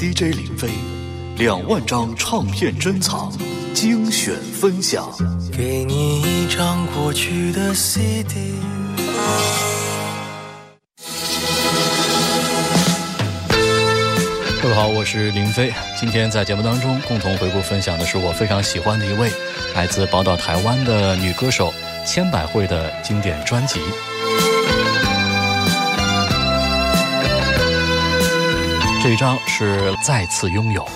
DJ 林飞，两万张唱片珍藏，精选分享。给你一张过去的 CD。各位好，我是林飞。今天在节目当中共同回顾分享的是我非常喜欢的一位来自宝岛台湾的女歌手千百惠的经典专辑。这一张是再次拥有。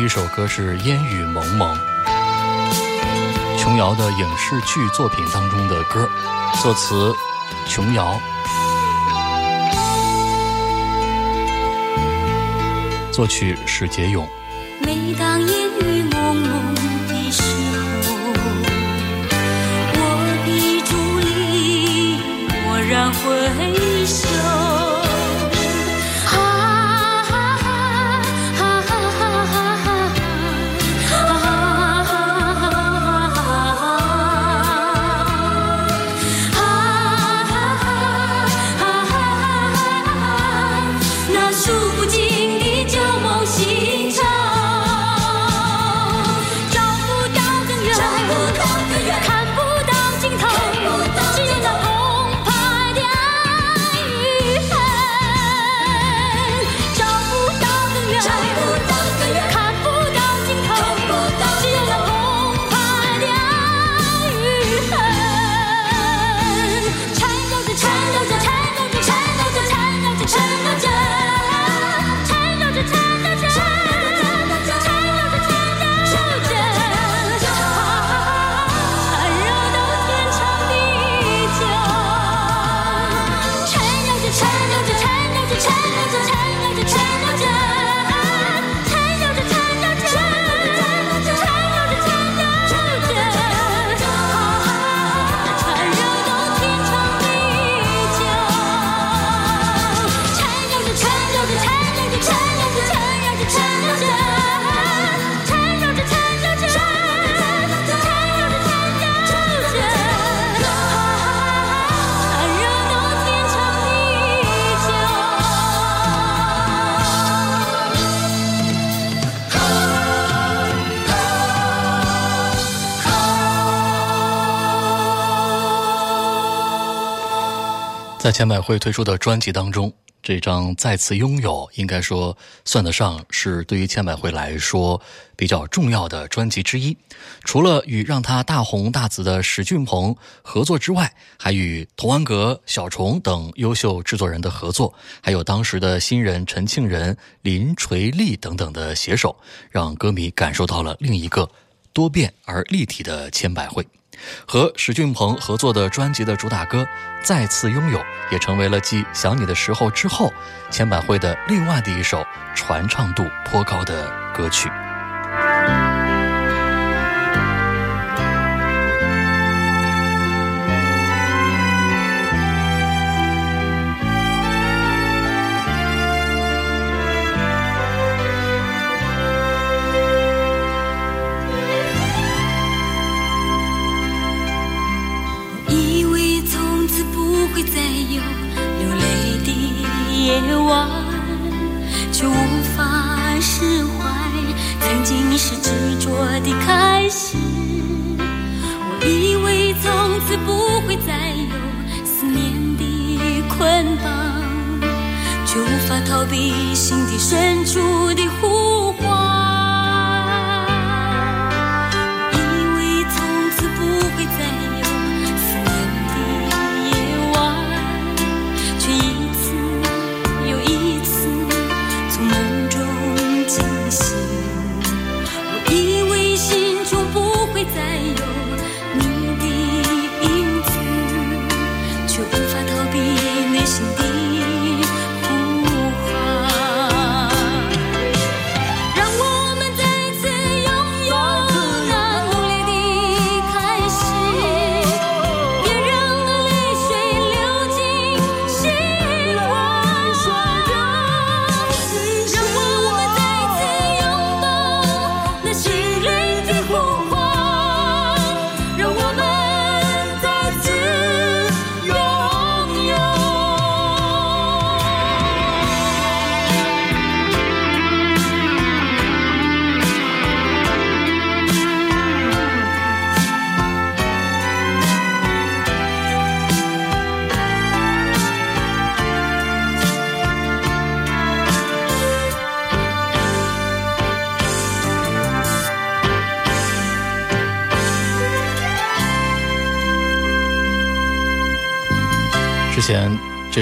一首歌是《烟雨蒙蒙》，琼瑶的影视剧作品当中的歌，作词琼瑶，作曲史杰勇。每当夜在千百惠推出的专辑当中，这张《再次拥有》应该说算得上是对于千百惠来说比较重要的专辑之一。除了与让她大红大紫的史俊鹏合作之外，还与童安格、小虫等优秀制作人的合作，还有当时的新人陈庆仁、林垂立等等的携手，让歌迷感受到了另一个多变而立体的千百惠。和史俊鹏合作的专辑的主打歌《再次拥有》，也成为了继《想你的时候》之后，千百惠的另外的一首传唱度颇高的歌曲。夜晚，却无法释怀曾经是执着的开始。我以为从此不会再有思念的捆绑，却无法逃避心底深处的呼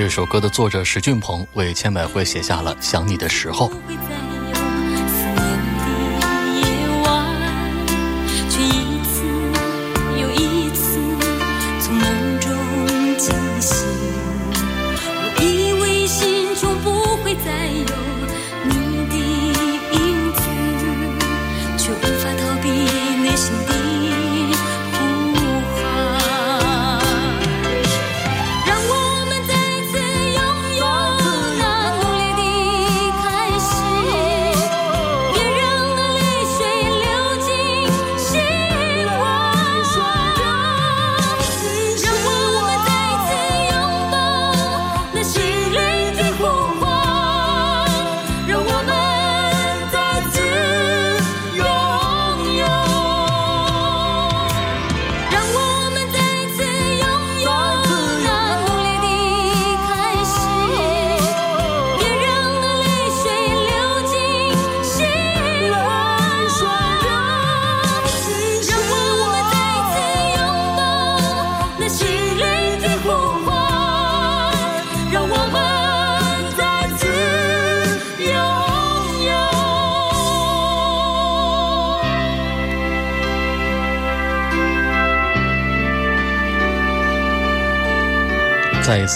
这首歌的作者石俊鹏为千百惠写下了《想你的时候》。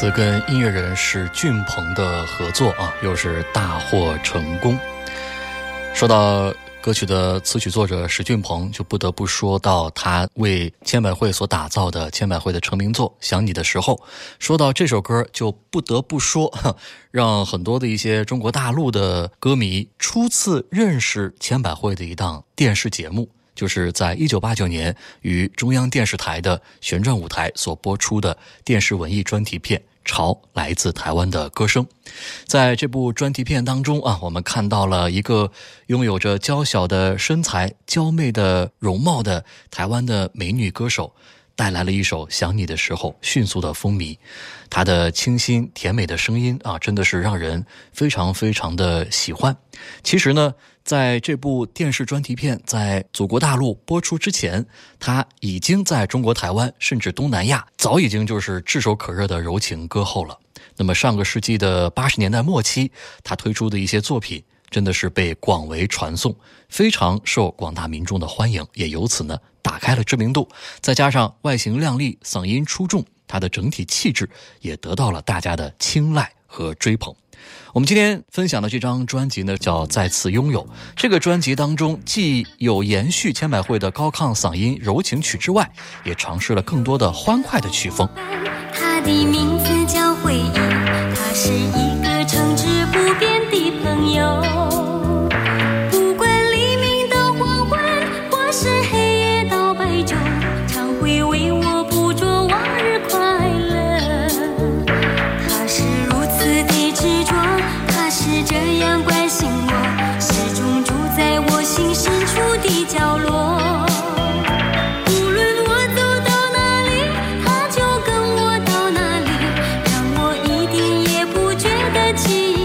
次跟音乐人史俊鹏的合作啊，又是大获成功。说到歌曲的词曲作者史俊鹏，就不得不说到他为千百惠所打造的千百惠的成名作《想你的时候》。说到这首歌，就不得不说，哼 让很多的一些中国大陆的歌迷初次认识千百惠的一档电视节目。就是在一九八九年于中央电视台的旋转舞台所播出的电视文艺专题片《潮来自台湾的歌声》。在这部专题片当中啊，我们看到了一个拥有着娇小的身材、娇媚的容貌的台湾的美女歌手。带来了一首《想你的时候》，迅速的风靡。她的清新甜美的声音啊，真的是让人非常非常的喜欢。其实呢，在这部电视专题片在祖国大陆播出之前，它已经在中国台湾甚至东南亚早已经就是炙手可热的柔情歌后了。那么上个世纪的八十年代末期，他推出的一些作品。真的是被广为传颂，非常受广大民众的欢迎，也由此呢打开了知名度。再加上外形靓丽、嗓音出众，他的整体气质也得到了大家的青睐和追捧。我们今天分享的这张专辑呢，叫《再次拥有》。这个专辑当中，既有延续千百惠的高亢嗓音柔情曲之外，也尝试了更多的欢快的曲风。他的名字叫回忆，记忆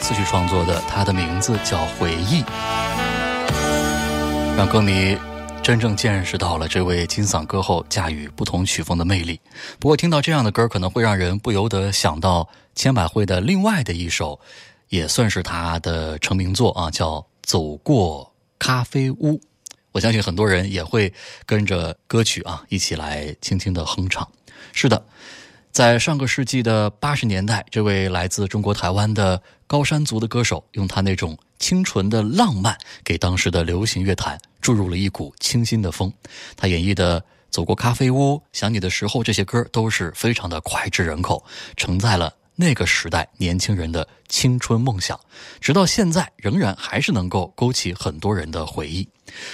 词曲创作的，他的名字叫《回忆》，让歌迷真正见识到了这位金嗓歌后驾驭不同曲风的魅力。不过，听到这样的歌，可能会让人不由得想到千百惠的另外的一首，也算是他的成名作啊，叫《走过咖啡屋》。我相信很多人也会跟着歌曲啊一起来轻轻的哼唱。是的，在上个世纪的八十年代，这位来自中国台湾的高山族的歌手，用他那种清纯的浪漫，给当时的流行乐坛注入了一股清新的风。他演绎的《走过咖啡屋》《想你的时候》这些歌都是非常的脍炙人口，承载了那个时代年轻人的青春梦想，直到现在仍然还是能够勾起很多人的回忆。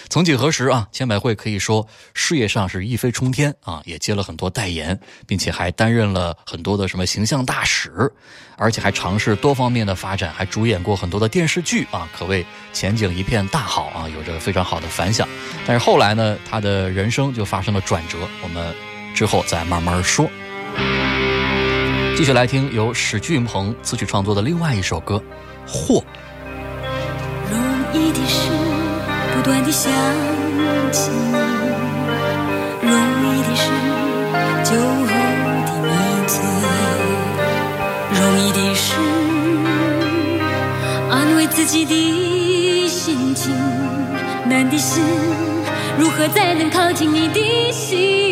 曾几何时啊，千百惠可以说事业上是一飞冲天啊，也接了很多代言，并且还担任了很多的什么形象大使，而且还尝试多方面的发展，还主演过很多的电视剧啊，可谓前景一片大好啊，有着非常好的反响。但是后来呢，他的人生就发生了转折，我们之后再慢慢说。继续来听由史俊鹏词曲创作的另外一首歌《祸》。容易的是不断的想起你，容易的是酒后的迷醉，容易的是安慰自己的心情，难的是如何才能靠近你的心。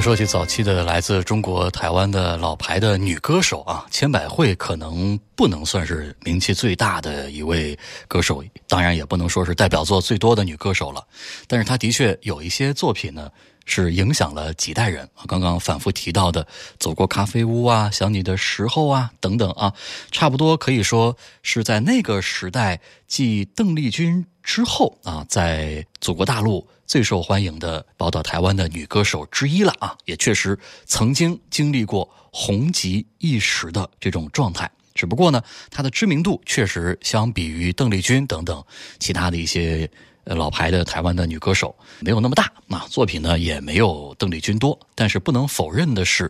说起早期的来自中国台湾的老牌的女歌手啊，千百惠可能不能算是名气最大的一位歌手，当然也不能说是代表作最多的女歌手了。但是她的确有一些作品呢，是影响了几代人。刚刚反复提到的《走过咖啡屋》啊，《想你的时候》啊等等啊，差不多可以说是在那个时代继邓丽君之后啊，在祖国大陆。最受欢迎的宝岛台湾的女歌手之一了啊，也确实曾经经历过红极一时的这种状态。只不过呢，她的知名度确实相比于邓丽君等等其他的一些老牌的台湾的女歌手没有那么大啊，作品呢也没有邓丽君多。但是不能否认的是，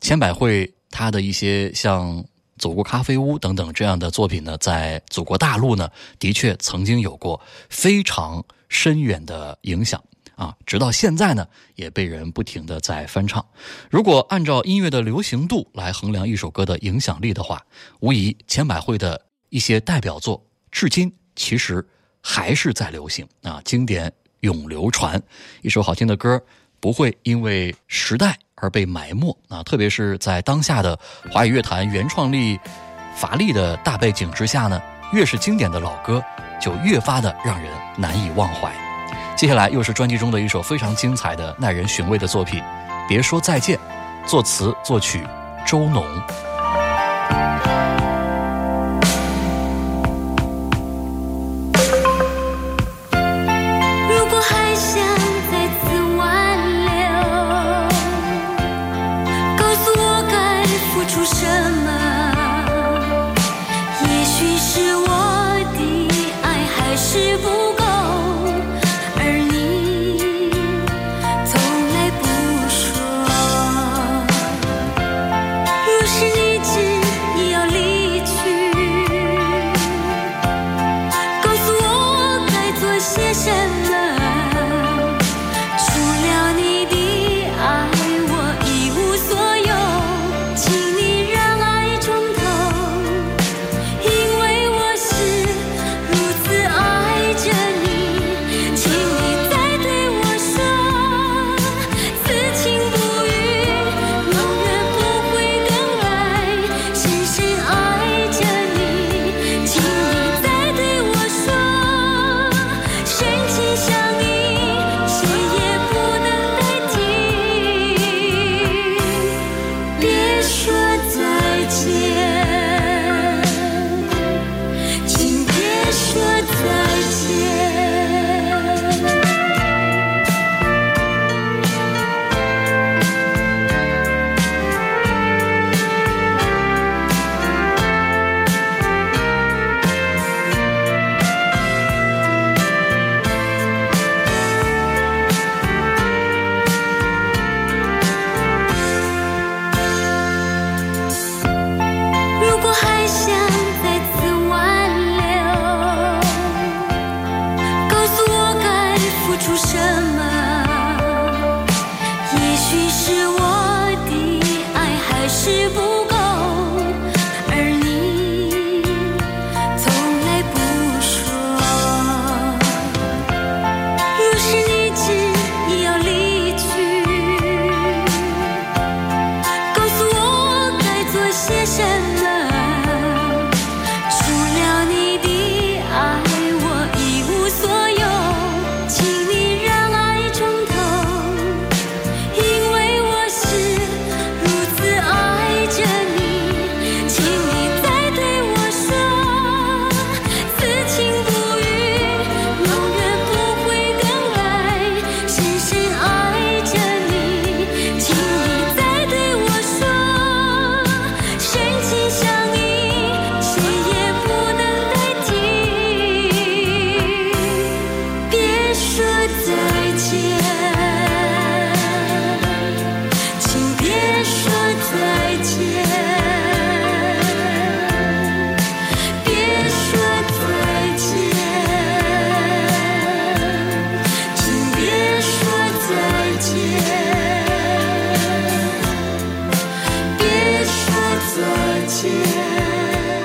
千百惠她的一些像《走过咖啡屋》等等这样的作品呢，在祖国大陆呢，的确曾经有过非常。深远的影响啊，直到现在呢，也被人不停的在翻唱。如果按照音乐的流行度来衡量一首歌的影响力的话，无疑千百惠的一些代表作，至今其实还是在流行啊，经典永流传。一首好听的歌不会因为时代而被埋没啊，特别是在当下的华语乐坛原创力乏力的大背景之下呢，越是经典的老歌。就越发的让人难以忘怀。接下来又是专辑中的一首非常精彩的、耐人寻味的作品，《别说再见》，作词作曲周农。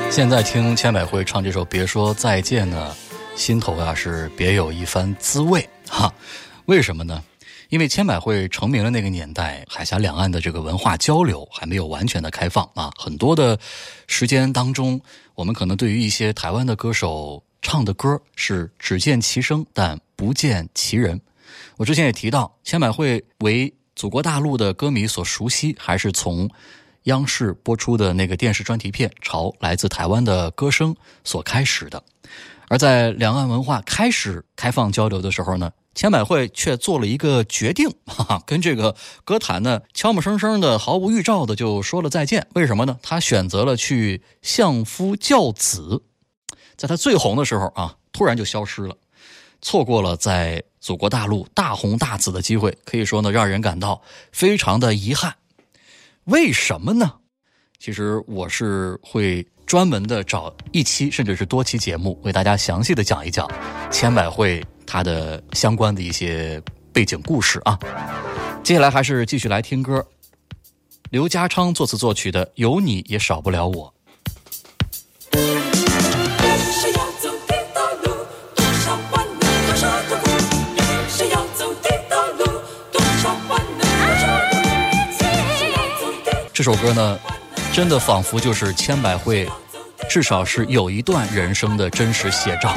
现在听千百惠唱这首《别说再见》呢，心头啊是别有一番滋味哈。为什么呢？因为千百惠成名的那个年代，海峡两岸的这个文化交流还没有完全的开放啊，很多的时间当中，我们可能对于一些台湾的歌手唱的歌是只见其声，但不见其人。我之前也提到，千百惠为祖国大陆的歌迷所熟悉，还是从央视播出的那个电视专题片《朝来自台湾的歌声》所开始的。而在两岸文化开始开放交流的时候呢，千百惠却做了一个决定，哈哈，跟这个歌坛呢悄没声声的、毫无预兆的就说了再见。为什么呢？他选择了去相夫教子，在他最红的时候啊，突然就消失了，错过了在祖国大陆大红大紫的机会，可以说呢，让人感到非常的遗憾。为什么呢？其实我是会专门的找一期甚至是多期节目，为大家详细的讲一讲千百惠她的相关的一些背景故事啊。接下来还是继续来听歌，刘家昌作词作曲的《有你也少不了我》。这首歌呢，真的仿佛就是千百惠，至少是有一段人生的真实写照。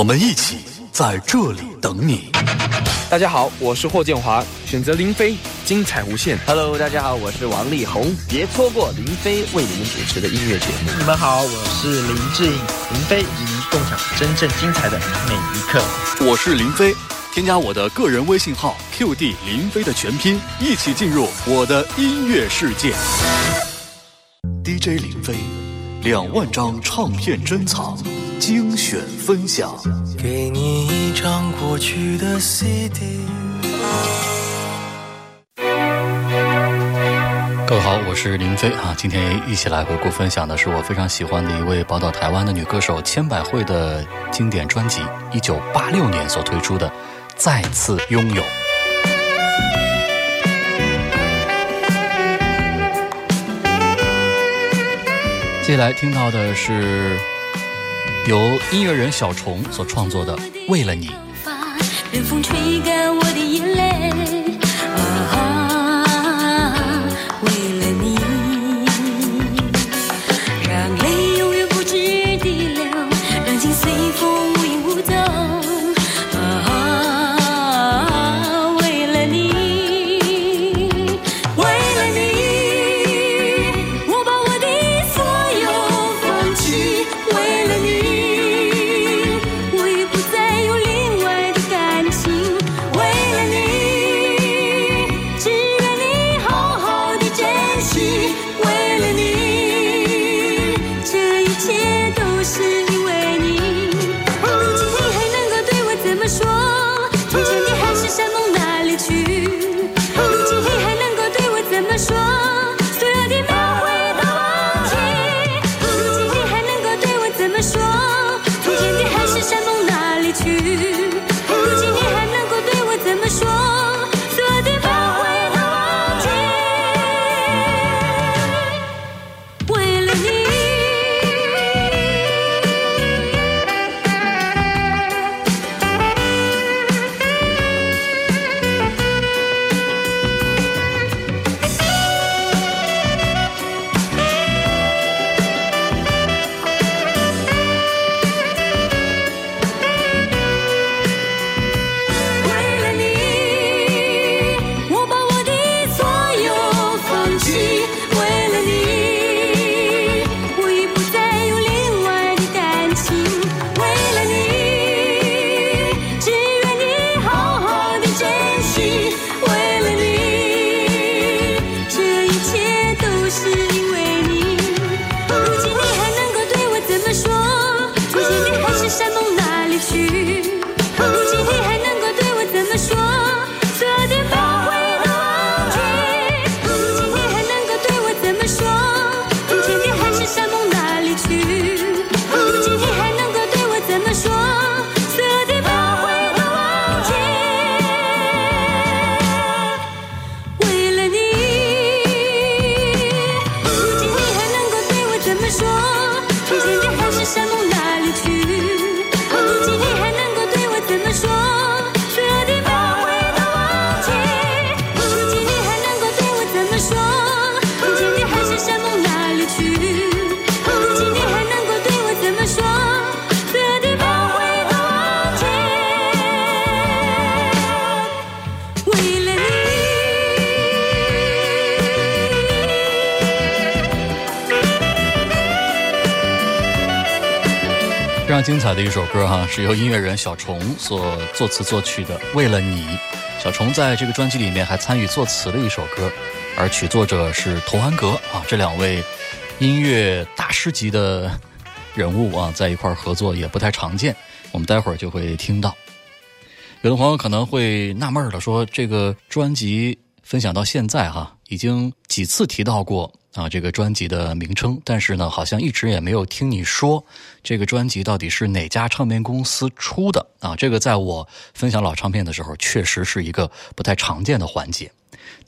我们一起在这里等你。大家好，我是霍建华，选择林飞，精彩无限。Hello，大家好，我是王力宏，别错过林飞为你们主持的音乐节目。你们好，我是林志颖，林飞与您共享真正精彩的每一刻。我是林飞，添加我的个人微信号 QD 林飞的全拼，一起进入我的音乐世界。DJ 林飞，两万张唱片珍藏，精选分享。给你一张过去的 CD。各位好，我是林飞啊，今天一起来回顾分享的是我非常喜欢的一位宝岛台湾的女歌手千百惠的经典专辑，一九八六年所推出的《再次拥有》。接下来听到的是由音乐人小虫所创作的《为了你》。风吹干我的眼泪。精彩的一首歌哈，是由音乐人小虫所作词作曲的《为了你》。小虫在这个专辑里面还参与作词了一首歌，而曲作者是童安格啊。这两位音乐大师级的人物啊，在一块儿合作也不太常见。我们待会儿就会听到。有的朋友可能会纳闷了，说这个专辑分享到现在哈，已经几次提到过啊这个专辑的名称，但是呢，好像一直也没有听你说这个专辑到底是哪家唱片公司出的啊。这个在我分享老唱片的时候，确实是一个不太常见的环节。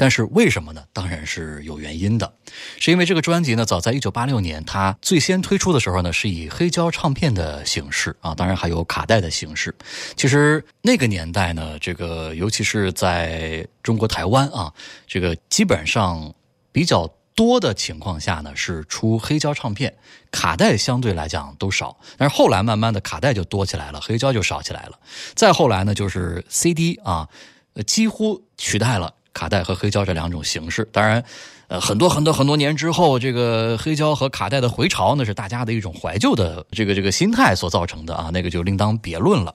但是为什么呢？当然是有原因的，是因为这个专辑呢，早在一九八六年它最先推出的时候呢，是以黑胶唱片的形式啊，当然还有卡带的形式。其实那个年代呢，这个尤其是在中国台湾啊，这个基本上比较多的情况下呢，是出黑胶唱片，卡带相对来讲都少。但是后来慢慢的卡带就多起来了，黑胶就少起来了。再后来呢，就是 CD 啊，呃几乎取代了。卡带和黑胶这两种形式，当然，呃，很多很多很多年之后，这个黑胶和卡带的回潮，那是大家的一种怀旧的这个这个心态所造成的啊，那个就另当别论了。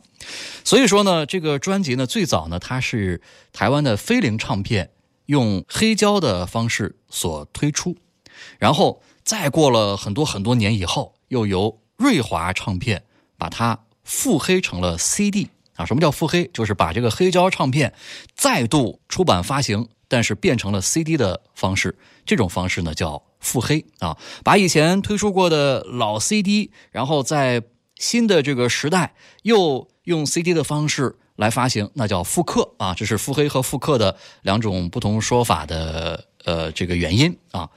所以说呢，这个专辑呢，最早呢，它是台湾的飞灵唱片用黑胶的方式所推出，然后再过了很多很多年以后，又由瑞华唱片把它复黑成了 CD 啊。什么叫复黑？就是把这个黑胶唱片再度出版发行，但是变成了 CD 的方式。这种方式呢叫复黑啊，把以前推出过的老 CD，然后在新的这个时代又用 CD 的方式来发行，那叫复刻啊。这是复黑和复刻的两种不同说法的呃这个原因啊。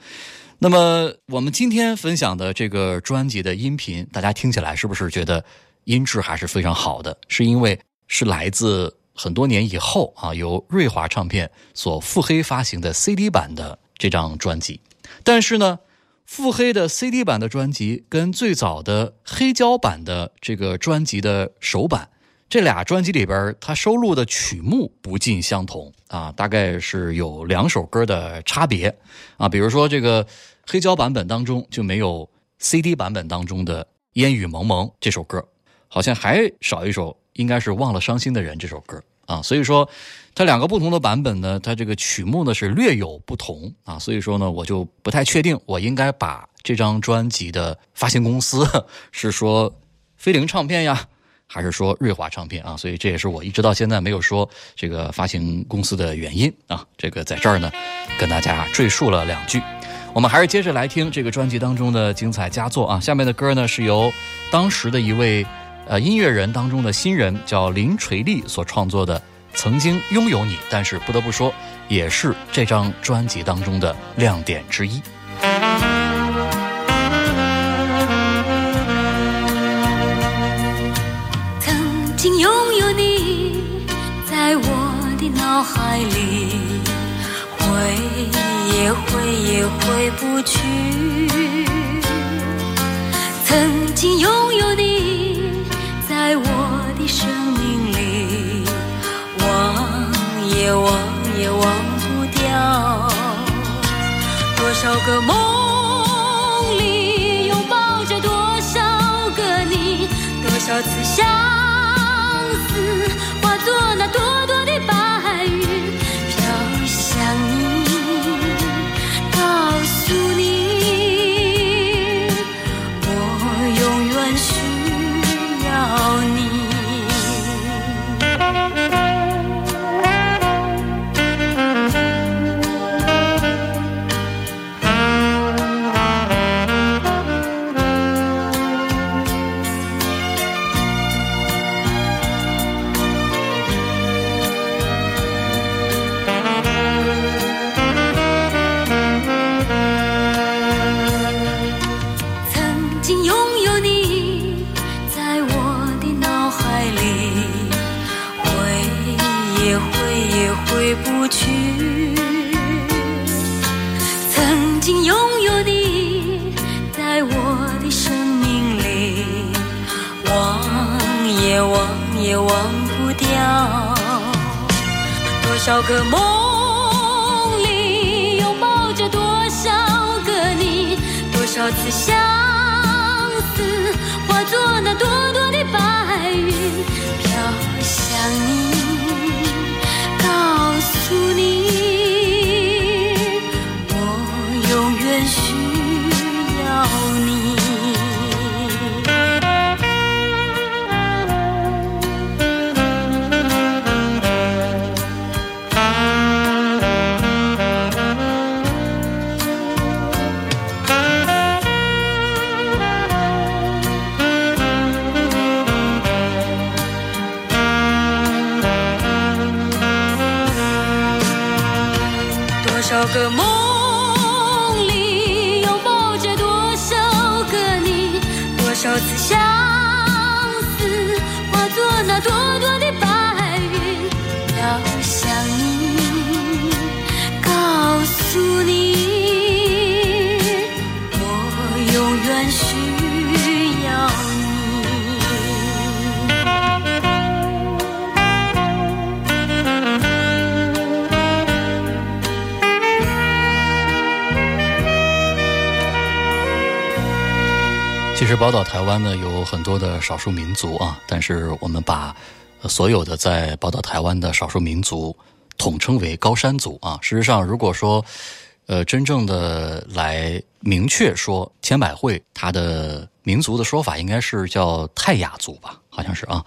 那么我们今天分享的这个专辑的音频，大家听起来是不是觉得音质还是非常好的？是因为是来自很多年以后啊，由瑞华唱片所复黑发行的 CD 版的这张专辑。但是呢，复黑的 CD 版的专辑跟最早的黑胶版的这个专辑的首版，这俩专辑里边它收录的曲目不尽相同啊，大概是有两首歌的差别啊。比如说这个黑胶版本当中就没有 CD 版本当中的《烟雨蒙蒙》这首歌，好像还少一首，应该是《忘了伤心的人》这首歌啊。所以说，它两个不同的版本呢，它这个曲目呢是略有不同啊。所以说呢，我就不太确定我应该把这张专辑的发行公司 是说飞凌唱片呀。还是说瑞华唱片啊，所以这也是我一直到现在没有说这个发行公司的原因啊。这个在这儿呢，跟大家赘述了两句。我们还是接着来听这个专辑当中的精彩佳作啊。下面的歌呢是由当时的一位呃音乐人当中的新人叫林垂丽所创作的《曾经拥有你》，但是不得不说，也是这张专辑当中的亮点之一。曾经拥有你，在我的脑海里，回也回也回不去。少个梦里拥抱着多少个你，多少次相思化作那朵朵少个梦里拥抱着多少个你，多少次想其实宝岛台湾呢有很多的少数民族啊，但是我们把所有的在宝岛台湾的少数民族统称为高山族啊。事实上，如果说呃，真正的来明确说千百惠她的民族的说法应该是叫泰雅族吧，好像是啊。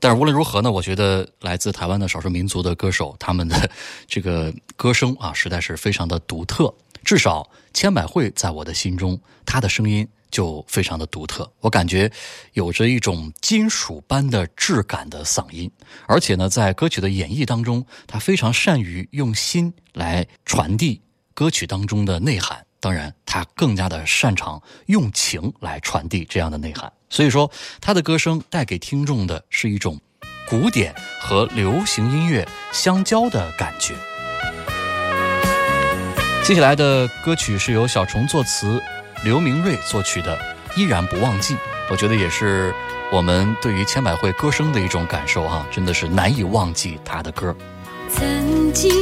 但是无论如何呢，我觉得来自台湾的少数民族的歌手，他们的 这个歌声啊，实在是非常的独特。至少千百惠在我的心中，她的声音就非常的独特。我感觉有着一种金属般的质感的嗓音，而且呢，在歌曲的演绎当中，她非常善于用心来传递歌曲当中的内涵。当然，她更加的擅长用情来传递这样的内涵。所以说，她的歌声带给听众的是一种古典和流行音乐相交的感觉。接下来的歌曲是由小虫作词，刘明瑞作曲的《依然不忘记》，我觉得也是我们对于千百惠歌声的一种感受哈、真的是难以忘记她的歌。曾经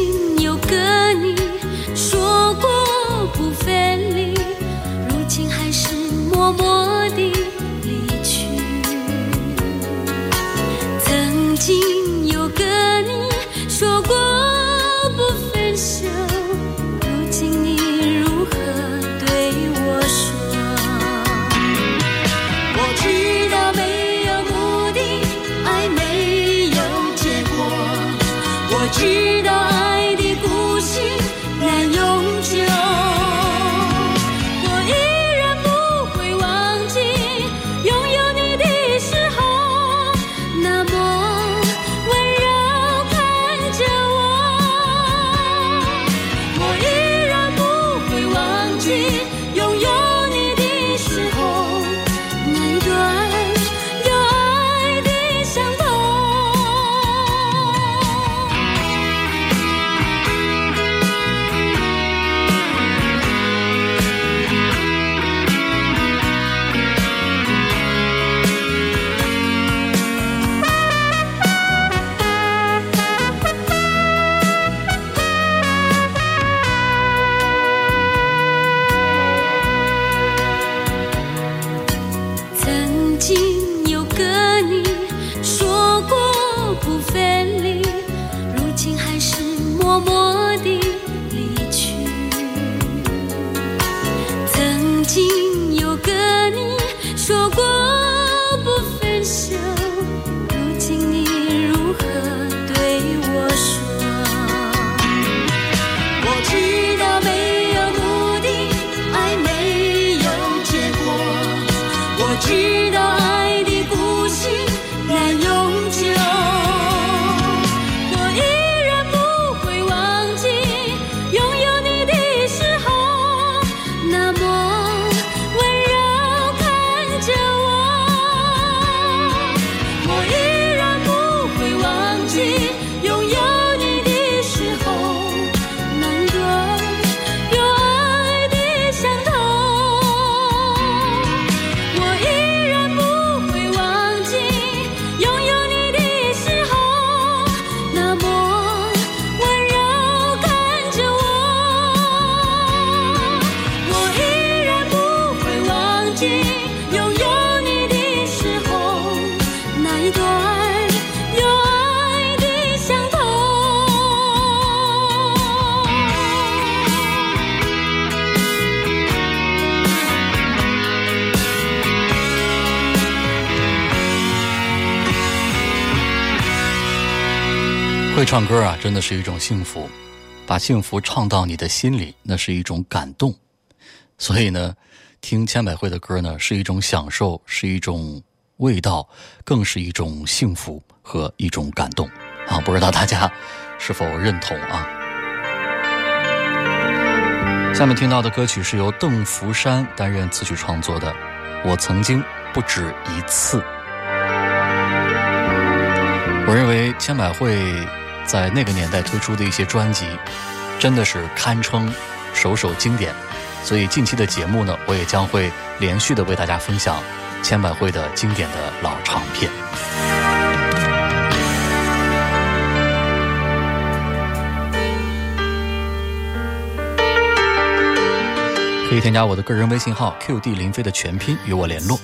会唱歌啊，真的是一种幸福，把幸福唱到你的心里，那是一种感动。所以呢，听千百惠的歌呢，是一种享受，是一种味道，更是一种幸福和一种感动啊！不知道大家是否认同啊？下面听到的歌曲是由邓福山担任词曲创作的，《我曾经不止一次》。我认为千百惠在那个年代推出的一些专辑，真的是堪称首首经典。所以近期的节目呢，我也将会连续的为大家分享千百惠的经典的老唱片。可以添加我的个人微信号 QD 林飞的全拼与我联络。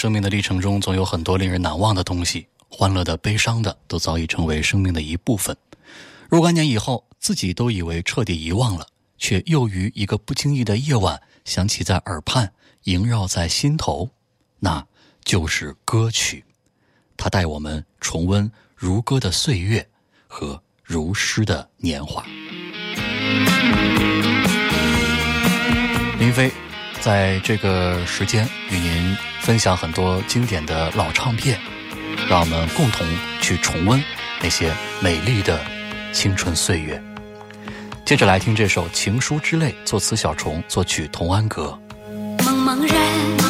生命的历程中总有很多令人难忘的东西欢乐的悲伤的都早已成为生命的一部分。若干年以后自己都以为彻底遗忘了却又于一个不经意的夜晚响起在耳畔萦绕在心头那就是歌曲。它带我们重温如歌的岁月和如诗的年华。林飞在这个时间与您分享很多经典的老唱片让我们共同去重温那些美丽的青春岁月。接着来听这首情书之泪作词小虫作曲童安格。茫茫然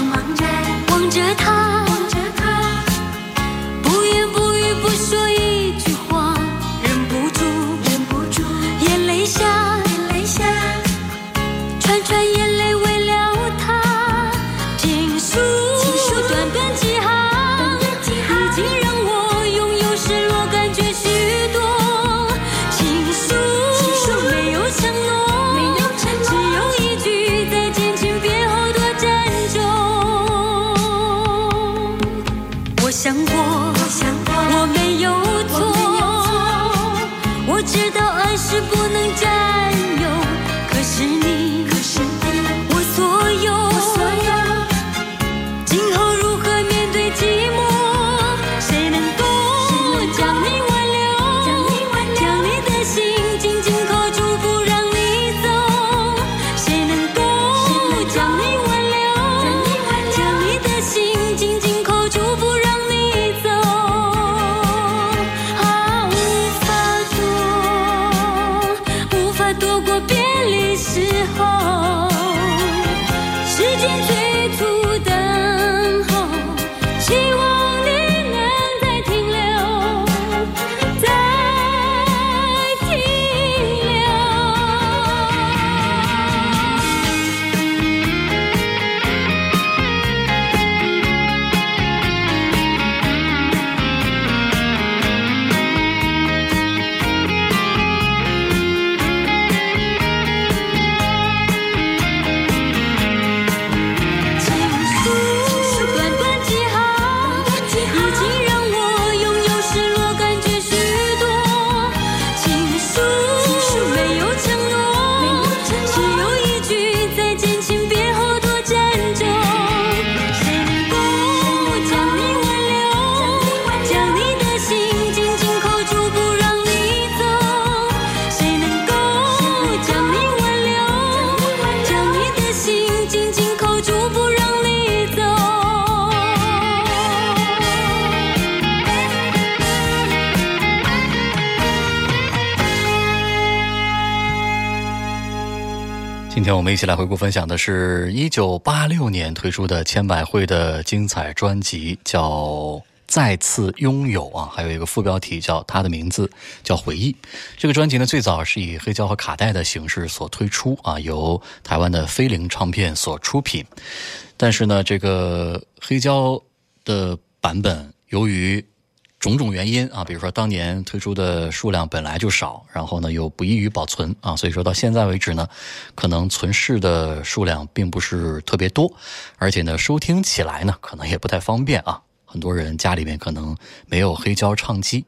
躲过避天我们一起来回顾分享的是一九八六年推出的千百惠的精彩专辑，叫《再次拥有》啊，还有一个副标题叫《他的名字叫回忆》。这个专辑呢，最早是以黑胶和卡带的形式所推出啊，由台湾的飞灵唱片所出品。但是呢，这个黑胶的版本由于种种原因啊，比如说当年推出的数量本来就少，然后呢又不易于保存啊，所以说到现在为止呢，可能存世的数量并不是特别多，而且呢收听起来呢可能也不太方便啊。很多人家里面可能没有黑胶唱机，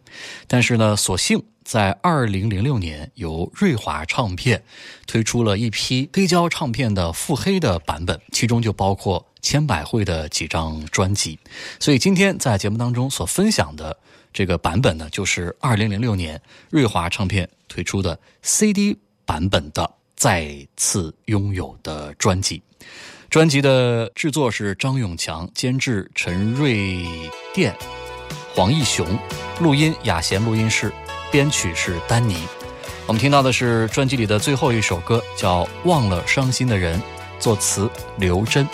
但是呢，所幸在二零零六年由瑞华唱片推出了一批黑胶唱片的复黑的版本，其中就包括千百惠的几张专辑。所以今天在节目当中所分享的这个版本呢，就是二零零六年瑞华唱片推出的 CD 版本的《再次拥有》的专辑。专辑的制作是张永强，监制陈瑞电、黄义雄，录音雅贤录音室，编曲是丹尼。我们听到的是专辑里的最后一首歌，叫《忘了伤心的人》，作词刘真。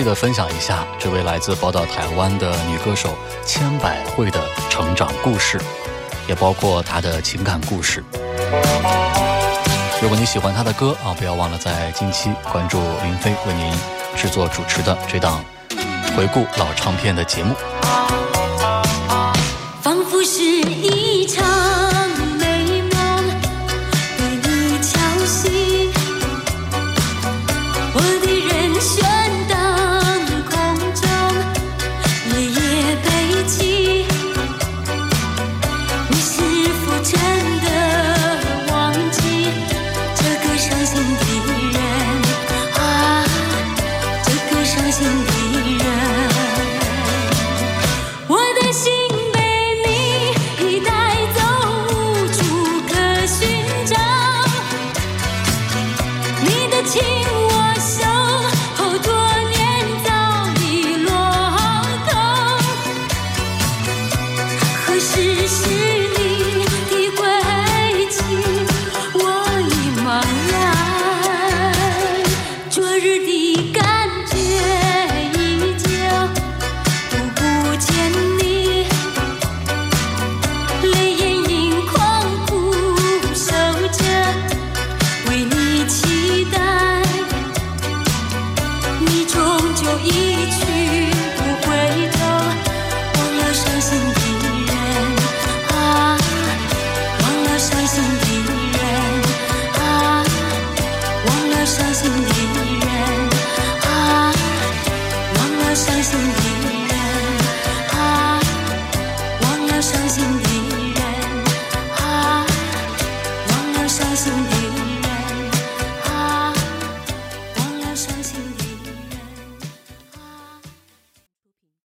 记得分享一下这位来自宝岛台湾的女歌手千百惠的成长故事也包括她的情感故事。如果你喜欢她的歌啊不要忘了在近期关注林飞为您制作主持的这档回顾老唱片的节目。仿佛是一场